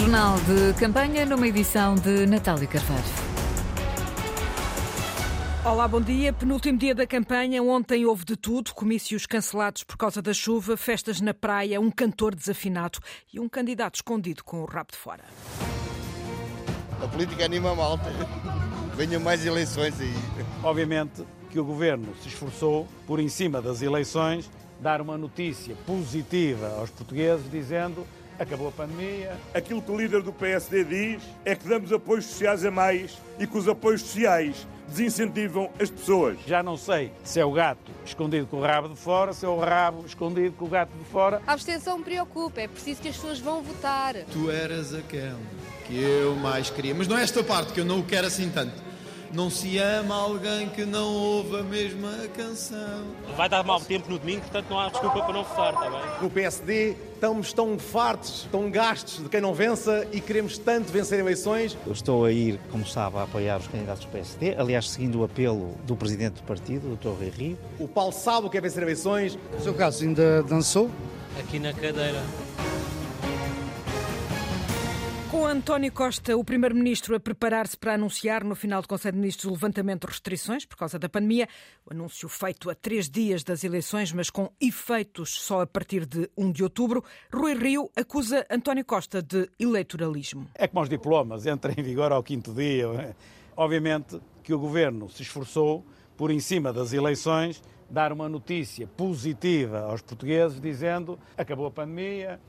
Jornal de campanha numa edição de Natália Carvalho. Olá, bom dia. Penúltimo dia da campanha. Ontem houve de tudo: comícios cancelados por causa da chuva, festas na praia, um cantor desafinado e um candidato escondido com o rabo de fora. A política anima a malta. Venham mais eleições aí. Obviamente que o governo se esforçou, por em cima das eleições, dar uma notícia positiva aos portugueses, dizendo acabou a pandemia. Aquilo que o líder do PSD diz é que damos apoios sociais a mais e que os apoios sociais desincentivam as pessoas. Já não sei se é o gato escondido com o rabo de fora, se é o rabo escondido com o gato de fora. A abstenção me preocupa, é preciso que as pessoas vão votar. Tu eras aquele que eu mais queria, mas não é esta parte que eu não o quero assim tanto. Não se ama alguém que não ouve a mesma canção. Vai dar mau tempo no domingo, portanto não há desculpa para não votar, está bem? No PSD estamos tão fartos, tão gastos de quem não vença e queremos tanto vencer eleições. Eu estou a ir, como sabe, a apoiar os candidatos do PSD, aliás, seguindo o apelo do presidente do partido, o Dr. Rui. O Paulo sabe o que é vencer eleições. O seu caso ainda dançou? Aqui na cadeira. Com António Costa, o Primeiro-Ministro, a preparar-se para anunciar no final do Conselho de Ministros o levantamento de restrições por causa da pandemia. O anúncio feito a três dias das eleições, mas com efeitos só a partir de 1 de outubro. Rui Rio acusa António Costa de eleitoralismo. É como os diplomas, entra em vigor ao quinto dia. Obviamente que o governo se esforçou, por em cima das eleições, dar uma notícia positiva aos portugueses, dizendo acabou a pandemia,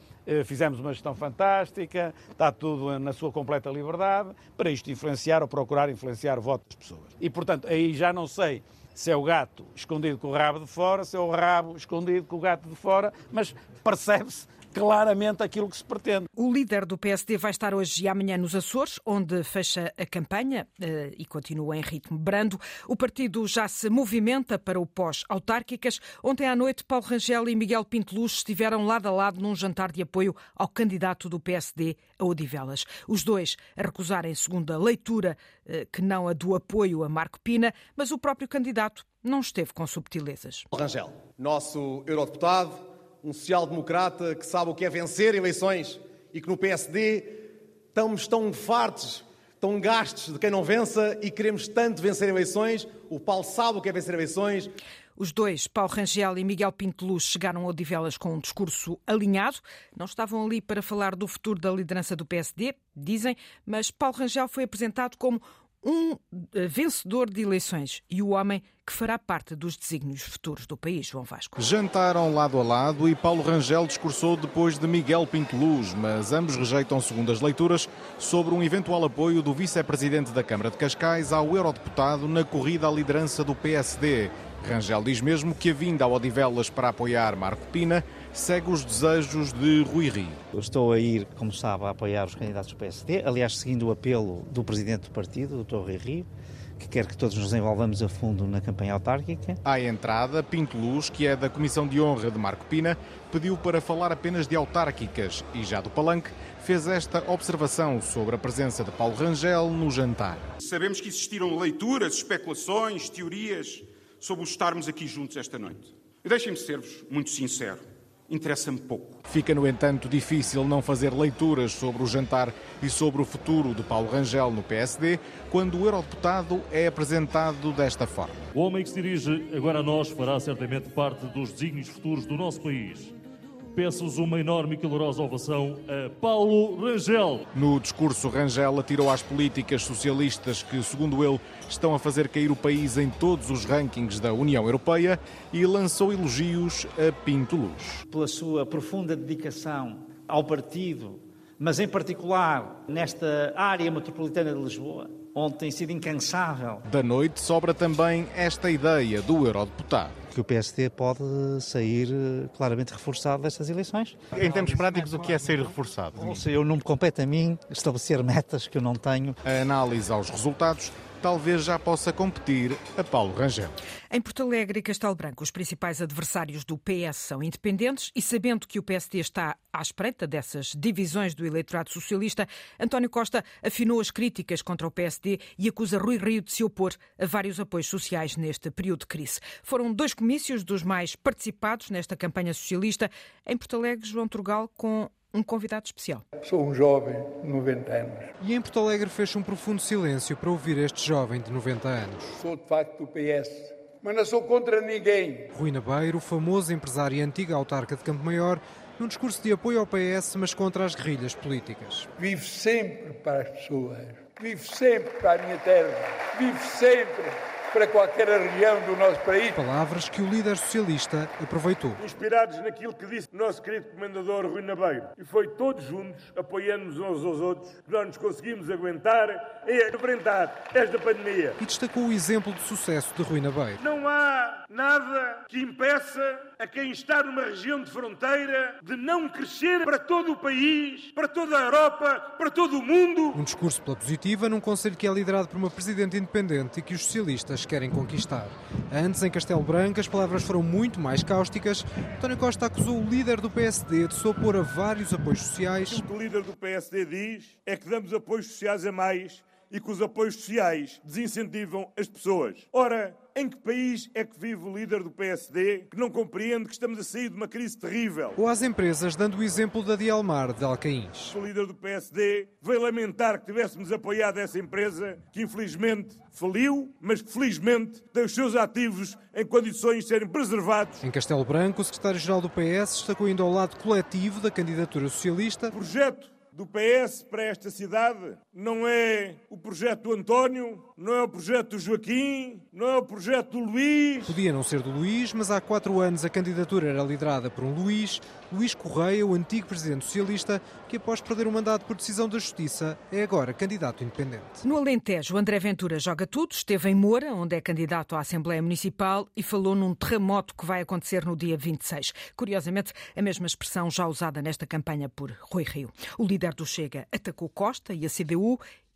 fizemos uma gestão fantástica, está tudo na sua completa liberdade, para isto influenciar ou procurar influenciar o voto das pessoas. E, portanto, aí já não sei se é o gato escondido com o rabo de fora, se é o rabo escondido com o gato de fora, mas percebe-se claramente aquilo que se pretende. O líder do PSD vai estar hoje e amanhã nos Açores, onde fecha a campanha eh, e continua em ritmo brando. O partido já se movimenta para o pós-autárquicas. Ontem à noite, Paulo Rangel e Miguel Pinteluz estiveram lado a lado num jantar de apoio ao candidato do PSD a Odivelas. Os dois a recusarem segunda leitura eh, que não a do apoio a Marco Pina, mas o próprio candidato não esteve com subtilezas. Rangel, nosso eurodeputado, um social-democrata que sabe o que é vencer eleições e que no PSD estamos tão fartos, tão gastos de quem não vença e queremos tanto vencer eleições. O Paulo sabe o que é vencer eleições. Os dois, Paulo Rangel e Miguel Pinteluz, chegaram a Odivelas com um discurso alinhado. Não estavam ali para falar do futuro da liderança do PSD, dizem, mas Paulo Rangel foi apresentado como um vencedor de eleições e o homem que fará parte dos desígnios futuros do país, João Vasco. Jantaram lado a lado e Paulo Rangel discursou depois de Miguel Pinteluz, mas ambos rejeitam segundas leituras sobre um eventual apoio do vice-presidente da Câmara de Cascais ao eurodeputado na corrida à liderança do PSD. Rangel diz mesmo que a vinda ao Odivelas para apoiar Marco Pina segue os desejos de Rui Rio. Eu estou a ir, como sabe, a apoiar os candidatos do PSD, aliás, seguindo o apelo do presidente do partido, o Dr. Rui Rio, que quer que todos nos envolvamos a fundo na campanha autárquica. À entrada, Pinto Luz, que é da Comissão de Honra de Marco Pina, pediu para falar apenas de autárquicas e já do Palanque fez esta observação sobre a presença de Paulo Rangel no jantar. Sabemos que existiram leituras, especulações, teorias sobre o estarmos aqui juntos esta noite. E deixem-me ser-vos muito sincero interessa-me pouco. Fica, no entanto, difícil não fazer leituras sobre o jantar e sobre o futuro de Paulo Rangel no PSD quando o eurodeputado é apresentado desta forma. O homem que se dirige agora a nós fará certamente parte dos desígnios futuros do nosso país. Peço-vos uma enorme e calorosa ovação a Paulo Rangel. No discurso, Rangel atirou às políticas socialistas que, segundo ele, estão a fazer cair o país em todos os rankings da União Europeia e lançou elogios a Pinto Luz. Pela sua profunda dedicação ao partido, mas em particular nesta área metropolitana de Lisboa, onde tem sido incansável. Da noite sobra também esta ideia do eurodeputado. Que o PSD pode sair claramente reforçado destas eleições. Em termos práticos, o que é sair reforçado? Ou seja, eu não me compete a mim estabelecer metas que eu não tenho. A análise aos resultados talvez já possa competir a Paulo Rangel. Em Porto Alegre e Castelo Branco, os principais adversários do PS são independentes e sabendo que o PSD está à espreita dessas divisões do eleitorado socialista, António Costa afinou as críticas contra o PSD e acusa Rui Rio de se opor a vários apoios sociais neste período de crise. Foram dois comícios dos mais participados nesta campanha socialista. Em Porto Alegre, João Turgal, com um convidado especial. Sou um jovem de 90 anos. E em Porto Alegre fez um profundo silêncio para ouvir este jovem de 90 anos. Sou de facto do PS, mas não sou contra ninguém. Rui Nabeiro, famoso empresário e antiga autarca de Campo Maior, num discurso de apoio ao PS, mas contra as guerrilhas políticas. Vivo sempre para as pessoas, vivo sempre para a minha terra, vivo sempre para qualquer região do nosso país. Palavras que o líder socialista aproveitou. Inspirados naquilo que disse o nosso querido comendador Rui Nabeiro. E foi todos juntos, apoiando-nos uns aos outros, que nós nos conseguimos aguentar e enfrentar esta pandemia. E destacou o exemplo de sucesso de Rui Nabeiro. Não há nada que impeça a quem está numa região de fronteira de não crescer para todo o país, para toda a Europa, para todo o mundo. Um discurso pela positiva num conselho que é liderado por uma presidente independente e que os socialistas querem conquistar. Antes, em Castelo Branco, as palavras foram muito mais cáusticas. António Costa acusou o líder do PSD de se opor a vários apoios sociais. O que o líder do PSD diz é que damos apoios sociais a mais e que os apoios sociais desincentivam as pessoas. Ora, em que país é que vive o líder do PSD que não compreende que estamos a sair de uma crise terrível? Ou às empresas, dando o exemplo da Dialmar de Alcaíns. O líder do PSD veio lamentar que tivéssemos apoiado essa empresa que infelizmente faliu, mas que felizmente tem os seus ativos em condições de serem preservados. Em Castelo Branco, o secretário-geral do PS destacou indo ao lado coletivo da candidatura socialista. O projeto do PS para esta cidade não é o projeto do António, não é o projeto do Joaquim, não é o projeto do Luís. Podia não ser do Luís, mas há quatro anos a candidatura era liderada por um Luís, Luís Correia, o antigo presidente socialista, que após perder o mandato por decisão da Justiça, é agora candidato independente. No Alentejo, André Ventura joga tudo, esteve em Moura, onde é candidato à Assembleia Municipal, e falou num terremoto que vai acontecer no dia 26. Curiosamente, a mesma expressão já usada nesta campanha por Rui Rio. O líder do Chega atacou Costa e a CDU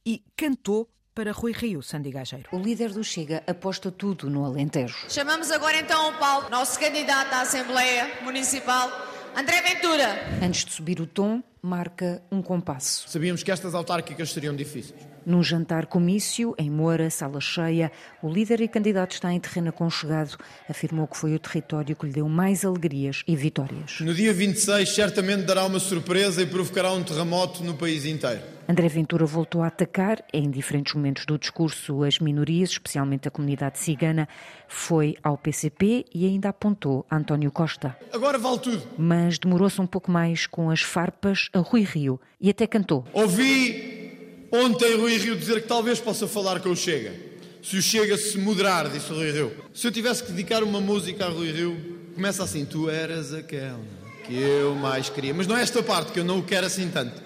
e cantou para Rui Rio, Sandy Gageiro. O líder do Chega aposta tudo no Alentejo. Chamamos agora então ao palco nosso candidato à Assembleia Municipal, André Ventura. Antes de subir o tom, marca um compasso. Sabíamos que estas autárquicas seriam difíceis. Num jantar comício, em Moura, sala cheia, o líder e candidato está em terreno aconchegado. Afirmou que foi o território que lhe deu mais alegrias e vitórias. No dia 26, certamente dará uma surpresa e provocará um terremoto no país inteiro. André Ventura voltou a atacar, em diferentes momentos do discurso, as minorias, especialmente a comunidade cigana. Foi ao PCP e ainda apontou a António Costa. Agora vale tudo. Mas demorou-se um pouco mais com as farpas a Rui Rio e até cantou. Ouvi ontem Rui Rio dizer que talvez possa falar com o Chega. Se o Chega se moderar, disse o Rui Rio. Se eu tivesse que dedicar uma música a Rui Rio, começa assim: Tu eras aquela que eu mais queria. Mas não é esta parte que eu não o quero assim tanto.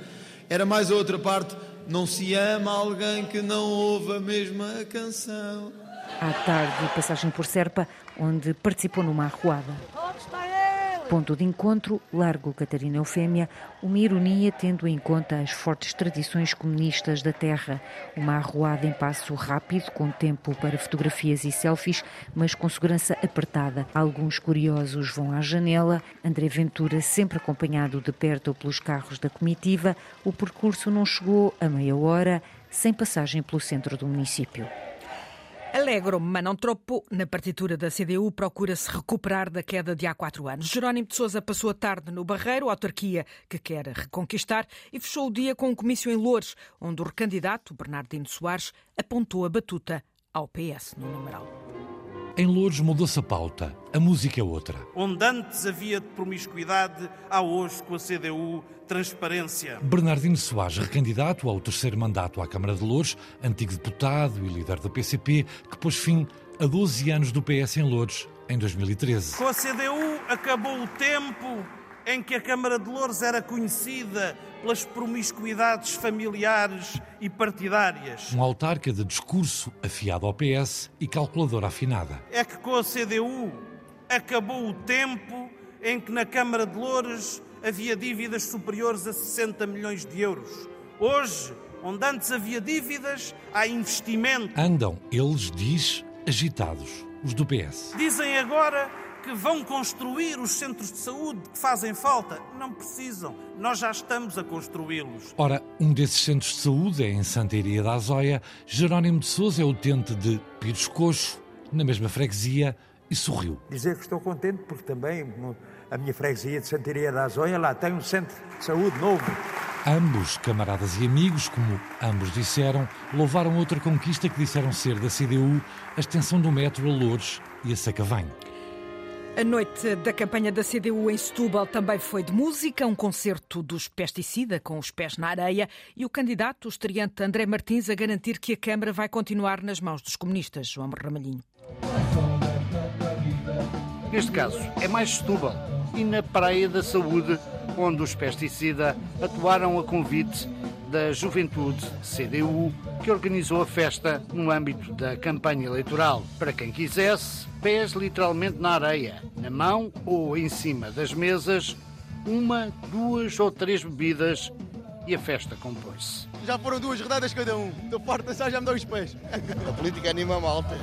Era mais outra parte. Não se ama alguém que não ouve a mesma canção. À tarde, passagem por Serpa, onde participou numa arruada. Ponto de encontro, Largo Catarina Eufémia, uma ironia tendo em conta as fortes tradições comunistas da terra. Uma arruada em passo rápido, com tempo para fotografias e selfies, mas com segurança apertada. Alguns curiosos vão à janela. André Ventura, sempre acompanhado de perto pelos carros da comitiva, o percurso não chegou a meia hora, sem passagem pelo centro do município. Alegro, mas não tropo. Na partitura da CDU procura-se recuperar da queda de há quatro anos. Jerónimo de Sousa passou a tarde no Barreiro, autarquia que quer reconquistar, e fechou o dia com um comício em Loures, onde o recandidato, Bernardino Soares, apontou a batuta ao PS no numeral. Em Lourdes mudou-se a pauta. A música é outra. Onde antes havia promiscuidade, há hoje com a CDU transparência. Bernardino Soares, recandidato ao terceiro mandato à Câmara de Lourdes, antigo deputado e líder do PCP, que pôs fim a 12 anos do PS em Lourdes, em 2013. Com a CDU acabou o tempo em que a Câmara de Louros era conhecida pelas promiscuidades familiares e partidárias. Um autarca de discurso afiado ao PS e calculadora afinada. É que com a CDU acabou o tempo em que na Câmara de Louros havia dívidas superiores a 60 milhões de euros. Hoje, onde antes havia dívidas, há investimento. Andam, eles, diz, agitados, os do PS. Dizem agora que vão construir os centros de saúde que fazem falta. Não precisam, nós já estamos a construí-los. Ora, um desses centros de saúde é em Santa Iria da Azóia. Jerónimo de Souza é utente de Pires Coxo, na mesma freguesia, e sorriu. Dizer que estou contente porque também a minha freguesia de Santiria da Azonha, lá tem um centro de saúde novo. Ambos, camaradas e amigos, como ambos disseram, louvaram outra conquista que disseram ser da CDU, a extensão do metro a Loures e a Sacavém. A noite da campanha da CDU em Setúbal também foi de música, um concerto dos pesticida com os pés na areia e o candidato, o estreante André Martins, a garantir que a Câmara vai continuar nas mãos dos comunistas. João Ramalhinho. Neste caso, é mais Setúbal e na Praia da Saúde, onde os pesticida atuaram a convite da Juventude CDU, que organizou a festa no âmbito da campanha eleitoral. Para quem quisesse, pés literalmente na areia, na mão ou em cima das mesas, uma, duas ou três bebidas e a festa compôs-se. Já foram duas rodadas cada um. Estou farto de pensar, já me dão os pés. A política anima a malta.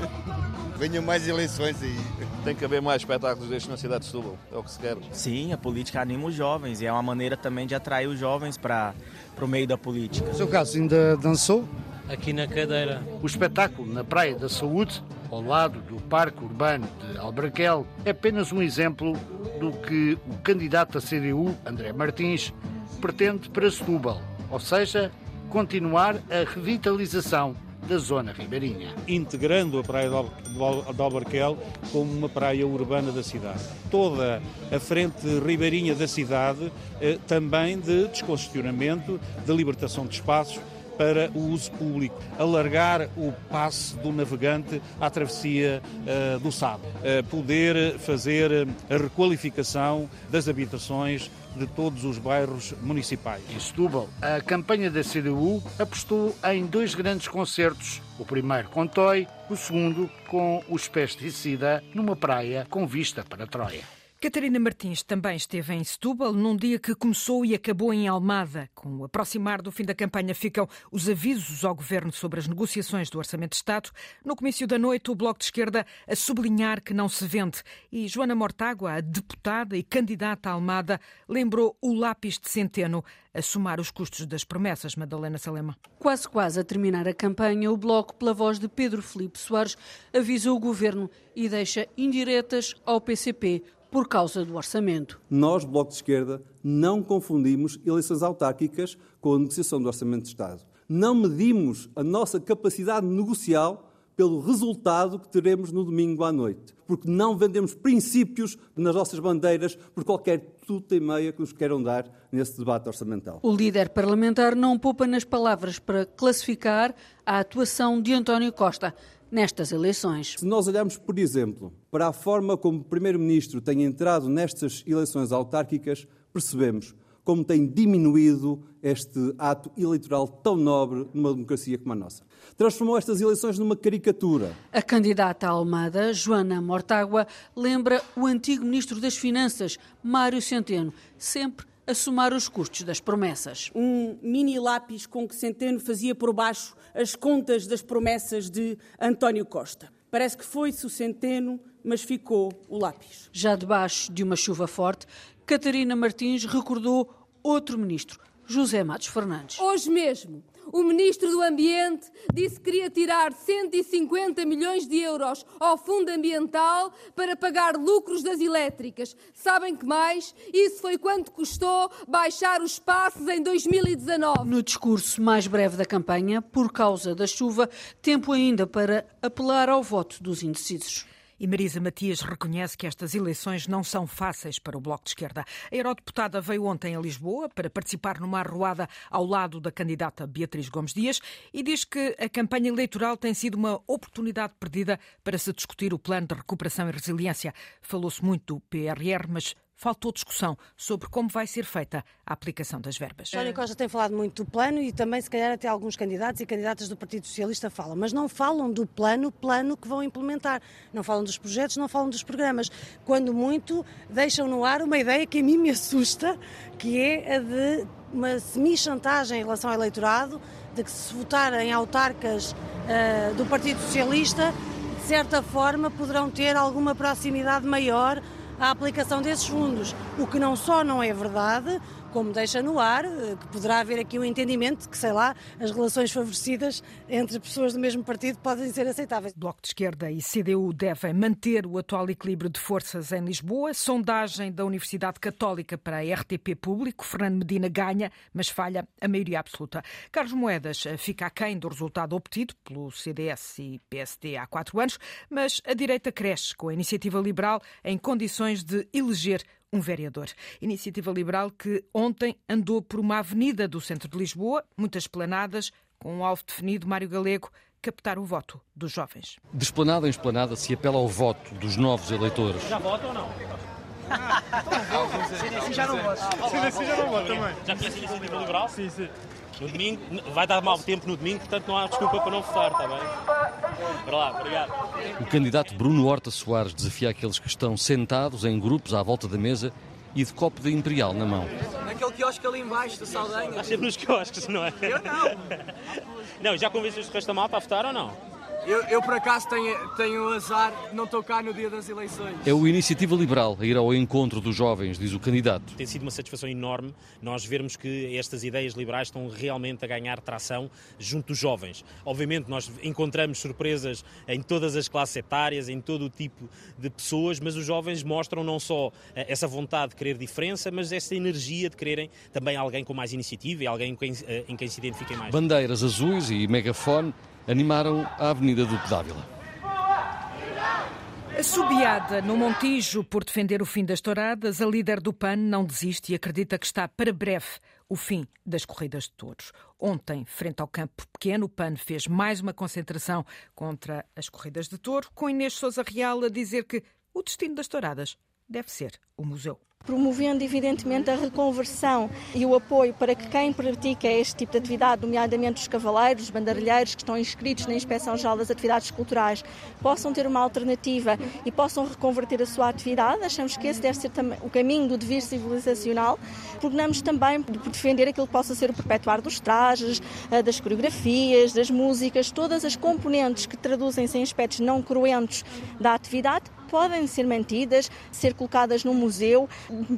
Venham mais eleições aí. Tem que haver mais espetáculos destes na cidade de Setúbal, é o que se quer. Sim, a política anima os jovens e é uma maneira também de atrair os jovens para o meio da política. O seu caso ainda dançou? Aqui na cadeira. O espetáculo na Praia da Saúde, ao lado do Parque Urbano de Albraquel, é apenas um exemplo do que o candidato à CDU, André Martins, pretende para Setúbal, ou seja, continuar a revitalização da zona ribeirinha. Integrando a Praia de Albarquel como uma praia urbana da cidade. Toda a frente ribeirinha da cidade eh, também de descongestionamento, de libertação de espaços para o uso público, alargar o passe do navegante à travessia uh, do Sado, uh, poder fazer a requalificação das habitações de todos os bairros municipais. Em Setúbal, a campanha da CDU apostou em dois grandes concertos. O primeiro com Toy, o segundo com os pesticida numa praia com vista para Troia. Catarina Martins também esteve em Setúbal num dia que começou e acabou em Almada. Com o aproximar do fim da campanha ficam os avisos ao governo sobre as negociações do Orçamento de Estado. No comício da noite, o Bloco de Esquerda a sublinhar que não se vende. E Joana Mortágua, a deputada e candidata a Almada, lembrou o lápis de centeno a somar os custos das promessas, Madalena Salema. Quase quase a terminar a campanha, o Bloco, pela voz de Pedro Felipe Soares, avisou o governo e deixa indiretas ao PCP por causa do orçamento. Nós, Bloco de Esquerda, não confundimos eleições autárquicas com a negociação do Orçamento de Estado. Não medimos a nossa capacidade negocial pelo resultado que teremos no domingo à noite. Porque não vendemos princípios nas nossas bandeiras por qualquer tuta e meia que nos queiram dar nesse debate orçamental. O líder parlamentar não poupa nas palavras para classificar a atuação de António Costa nestas eleições. Se nós olharmos, por exemplo, para a forma como o Primeiro-Ministro tem entrado nestas eleições autárquicas, percebemos como tem diminuído este ato eleitoral tão nobre numa democracia como a nossa. Transformou estas eleições numa caricatura. A candidata à Almada, Joana Mortágua, lembra o antigo Ministro das Finanças, Mário Centeno, sempre a somar os custos das promessas. Um mini lápis com que Centeno fazia por baixo as contas das promessas de António Costa. Parece que foi-se o Centeno, mas ficou o lápis. Já debaixo de uma chuva forte, Catarina Martins recordou outro ministro, José Matos Fernandes. Hoje mesmo, o Ministro do Ambiente disse que queria tirar 150 milhões de euros ao Fundo Ambiental para pagar lucros das elétricas. Sabem que mais? Isso foi quanto custou baixar os passos em 2019. No discurso mais breve da campanha, por causa da chuva, tempo ainda para apelar ao voto dos indecisos. E Marisa Matias reconhece que estas eleições não são fáceis para o Bloco de Esquerda. A eurodeputada veio ontem a Lisboa para participar numa arruada ao lado da candidata Beatriz Gomes Dias e diz que a campanha eleitoral tem sido uma oportunidade perdida para se discutir o plano de recuperação e resiliência. Falou-se muito do PRR, mas faltou discussão sobre como vai ser feita a aplicação das verbas. António Costa tem falado muito do plano e também, se calhar, até alguns candidatos e candidatas do Partido Socialista falam, mas não falam do plano, plano que vão implementar. Não falam dos projetos, não falam dos programas. Quando muito, deixam no ar uma ideia que a mim me assusta, que é a de uma semi-chantagem em relação ao eleitorado, de que se votarem autarcas uh, do Partido Socialista, de certa forma poderão ter alguma proximidade maior à aplicação desses fundos, o que não só não é verdade, como deixa no ar eh, que poderá haver aqui um entendimento que, sei lá, as relações favorecidas entre pessoas do mesmo partido podem ser aceitáveis. Bloco de Esquerda e CDU devem manter o atual equilíbrio de forças em Lisboa. Sondagem da Universidade Católica para a RTP Público. Fernando Medina ganha, mas falha a maioria absoluta. Carlos Moedas fica aquém do resultado obtido pelo CDS e PSD há quatro anos, mas a direita cresce com a iniciativa liberal em condições de eleger um vereador. Iniciativa Liberal que ontem andou por uma avenida do centro de Lisboa, muitas planadas, com um alvo definido, Mário Galego, captar o voto dos jovens. De esplanada em esplanada se apela ao voto dos novos eleitores. Já votam ou não? CDC já não vota. CDC já não vota também. Já conhece a iniciativa liberal? Sim, sim. No domingo, vai dar mau tempo no domingo, portanto não há desculpa para não votar, está bem? Para lá, obrigado. O candidato Bruno Horta Soares desafia aqueles que estão sentados em grupos à volta da mesa e de copo de imperial na mão. Naquele quiosque ali embaixo da Saldanha. Estás sempre nos quiosques, não é? Eu não. Não, já convenceste o resto da malta a votar ou não? Eu, eu, por acaso tenho, tenho azar de não estou cá no dia das eleições. É o Iniciativa Liberal a ir ao encontro dos jovens, diz o candidato. Tem sido uma satisfação enorme nós vermos que estas ideias liberais estão realmente a ganhar tração junto dos jovens. Obviamente nós encontramos surpresas em todas as classes etárias, em todo o tipo de pessoas, mas os jovens mostram não só eh, essa vontade de querer diferença, mas essa energia de quererem também alguém com mais iniciativa e alguém em quem, eh, em quem se identifiquem mais. Bandeiras azuis e megafone animaram a Avenida do Pedávila. Assobiada no Montijo por defender o fim das touradas, a líder do PAN não desiste e acredita que está para breve o fim das corridas de touros. Ontem, frente ao campo pequeno, o PAN fez mais uma concentração contra as corridas de touro, com Inês Souza Real a dizer que o destino das touradas deve ser o museu promovendo evidentemente a reconversão e o apoio para que quem pratica este tipo de atividade, nomeadamente os cavaleiros, os bandarilheiros que estão inscritos na Inspeção Geral das Atividades Culturais, possam ter uma alternativa e possam reconverter a sua atividade. Achamos que esse deve ser o caminho do devir civilizacional. Prognamos também por defender aquilo que possa ser o perpetuar dos trajes, eh, das coreografias, das músicas, todas as componentes que traduzem-se em aspectos não cruentos da atividade, podem ser mantidas, ser colocadas no museu,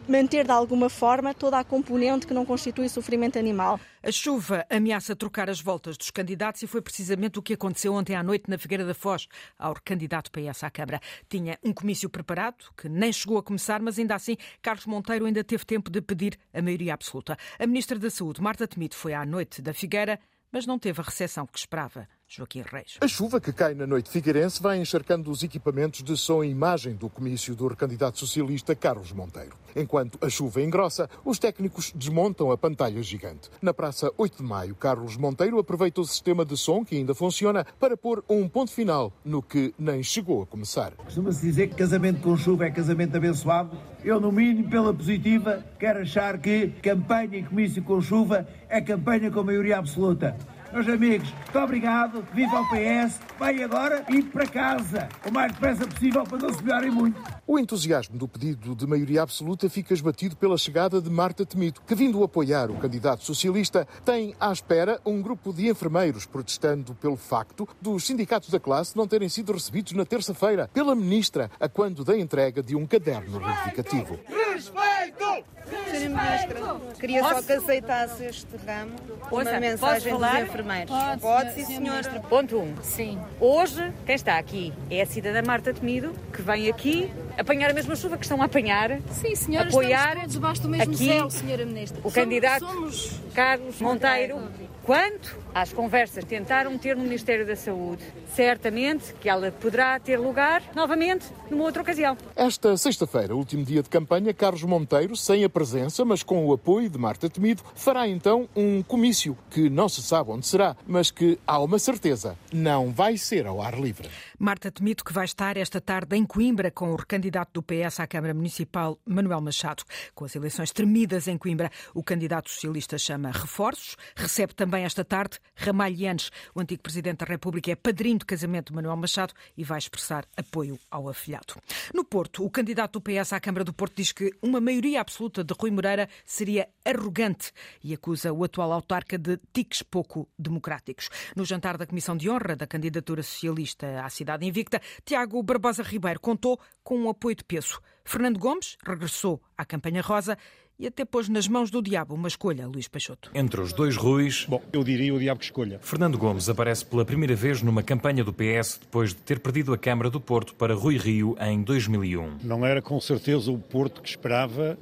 manter de alguma forma toda a componente que não constitui sofrimento animal. A chuva ameaça trocar as voltas dos candidatos e foi precisamente o que aconteceu ontem à noite na Figueira da Foz, ao candidato PS à Câmara. Tinha um comício preparado, que nem chegou a começar, mas ainda assim Carlos Monteiro ainda teve tempo de pedir a maioria absoluta. A Ministra da Saúde, Marta Temido, foi à noite da Figueira, mas não teve a recepção que esperava. Joaquim Reis. A chuva que cai na noite figueirense vai encharcando os equipamentos de som e imagem do comício do recandidato socialista Carlos Monteiro. Enquanto a chuva engrossa, os técnicos desmontam a pantalha gigante. Na Praça 8 de Maio, Carlos Monteiro aproveita o sistema de som que ainda funciona para pôr um ponto final no que nem chegou a começar. Costuma-se dizer que casamento com chuva é casamento abençoado. Eu, no mínimo, pela positiva, quero achar que campanha e comício com chuva é campanha com maioria absoluta. Meus amigos, muito obrigado, viva o PS, vai agora ir para casa, o mais depressa possível para não se melhorem muito. O entusiasmo do pedido de maioria absoluta fica esbatido pela chegada de Marta Temido, que, vindo apoiar o candidato socialista, tem à espera um grupo de enfermeiros protestando pelo facto dos sindicatos da classe não terem sido recebidos na terça-feira pela ministra, a quando da entrega de um caderno reivindigativo. Respeito! Sra. Ministra, queria só que aceitasse este ramo, uma mensagem dos enfermeiros. Pode, Pode sim, senhor. Ponto 1. Um. Sim. Hoje, quem está aqui é a cidadã Marta Temido, que vem aqui apanhar a mesma chuva que estão a apanhar. Sim, senhora, apoiar estamos todos debaixo do mesmo aqui céu, senhora Ministra. O candidato somos... Carlos Monteiro. Quanto às conversas tentaram ter no Ministério da Saúde, certamente que ela poderá ter lugar novamente numa outra ocasião. Esta sexta-feira, último dia de campanha, Carlos Monteiro, sem a presença, mas com o apoio de Marta Temido, fará então um comício que não se sabe onde será, mas que há uma certeza, não vai ser ao ar livre. Marta Temido, que vai estar esta tarde em Coimbra com o recandidato do PS à Câmara Municipal, Manuel Machado. Com as eleições tremidas em Coimbra, o candidato socialista chama reforços, recebe também esta tarde Ramalhianes. O antigo Presidente da República é padrinho de casamento de Manuel Machado e vai expressar apoio ao afilhado. No Porto, o candidato do PS à Câmara do Porto diz que uma maioria absoluta de Rui Moreira seria arrogante e acusa o atual autarca de tiques pouco democráticos. No jantar da Comissão de Honra da candidatura socialista à cidade invicta, Tiago Barbosa Ribeiro contou com um apoio de peso. Fernando Gomes regressou à campanha rosa e até pôs nas mãos do diabo uma escolha, Luís Peixoto. Entre os dois Ruis. Bom, eu diria o diabo que escolha. Fernando Gomes aparece pela primeira vez numa campanha do PS depois de ter perdido a Câmara do Porto para Rui Rio em 2001. Não era com certeza o Porto que esperava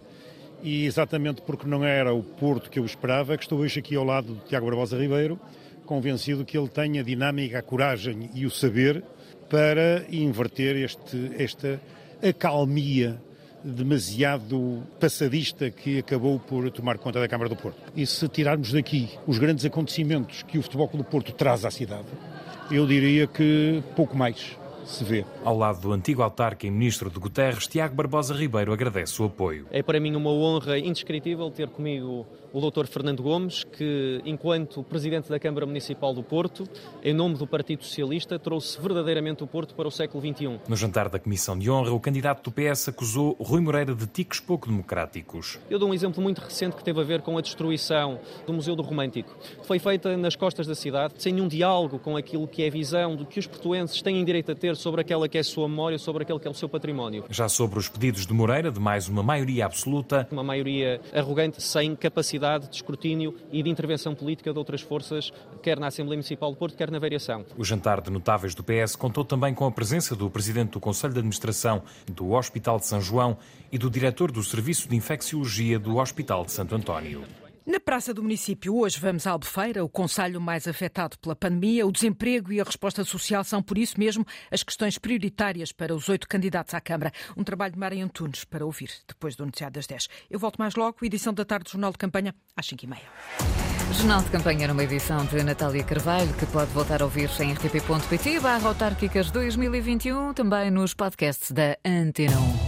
e exatamente porque não era o Porto que eu esperava é que estou hoje aqui ao lado de Tiago Barbosa Ribeiro, convencido que ele tem a dinâmica, a coragem e o saber para inverter este, esta acalmia demasiado passadista que acabou por tomar conta da Câmara do Porto. E se tirarmos daqui os grandes acontecimentos que o Futebol Clube do Porto traz à cidade, eu diria que pouco mais se vê. Ao lado do antigo autarca e ministro de Guterres, Tiago Barbosa Ribeiro agradece o apoio. É para mim uma honra indescritível ter comigo o Dr. Fernando Gomes, que, enquanto Presidente da Câmara Municipal do Porto, em nome do Partido Socialista, trouxe verdadeiramente o Porto para o século XXI. No jantar da Comissão de Honra, o candidato do PS acusou Rui Moreira de ticos pouco democráticos. Eu dou um exemplo muito recente que teve a ver com a destruição do Museu do Romântico. Foi feita nas costas da cidade, sem nenhum diálogo com aquilo que é a visão do que os portuenses têm direito a ter sobre aquela que é a sua memória, sobre aquele que é o seu património. Já sobre os pedidos de Moreira, de mais uma maioria absoluta. Uma maioria arrogante, sem capacidade de escrutínio e de intervenção política de outras forças, quer na Assembleia Municipal do Porto, quer na variação. O jantar de notáveis do PS contou também com a presença do Presidente do Conselho de Administração do Hospital de São João e do Diretor do Serviço de Infecciologia do Hospital de Santo António. Na Praça do Município, hoje vamos à Albufeira, o conselho mais afetado pela pandemia. O desemprego e a resposta social são, por isso mesmo, as questões prioritárias para os oito candidatos à Câmara. Um trabalho de Mário Antunes para ouvir depois do noticiário das 10. Eu volto mais logo, edição da tarde do Jornal de Campanha, às 5h30. Jornal de Campanha numa edição de Natália Carvalho, que pode voltar a ouvir em rtp.pt barra autárquicas 2021, também nos podcasts da Antena 1.